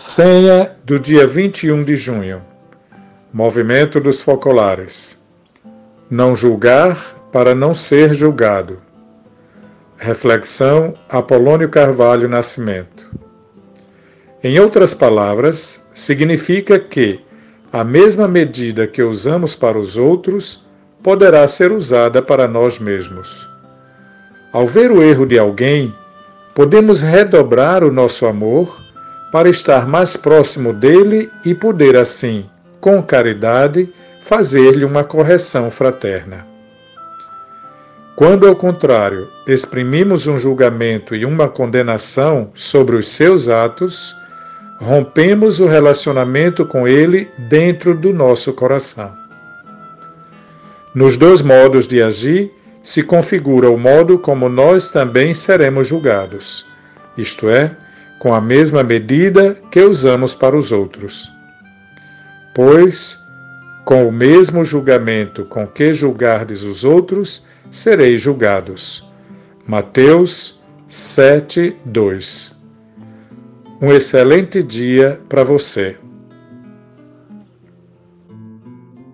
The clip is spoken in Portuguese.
Senha do dia 21 de junho. Movimento dos Focolares. Não julgar para não ser julgado. Reflexão Apolônio Carvalho Nascimento. Em outras palavras, significa que a mesma medida que usamos para os outros poderá ser usada para nós mesmos. Ao ver o erro de alguém, podemos redobrar o nosso amor para estar mais próximo dele e poder, assim, com caridade, fazer-lhe uma correção fraterna. Quando, ao contrário, exprimimos um julgamento e uma condenação sobre os seus atos, rompemos o relacionamento com ele dentro do nosso coração. Nos dois modos de agir se configura o modo como nós também seremos julgados, isto é, com a mesma medida que usamos para os outros. Pois, com o mesmo julgamento com que julgardes os outros, sereis julgados. Mateus 7, 2 Um excelente dia para você.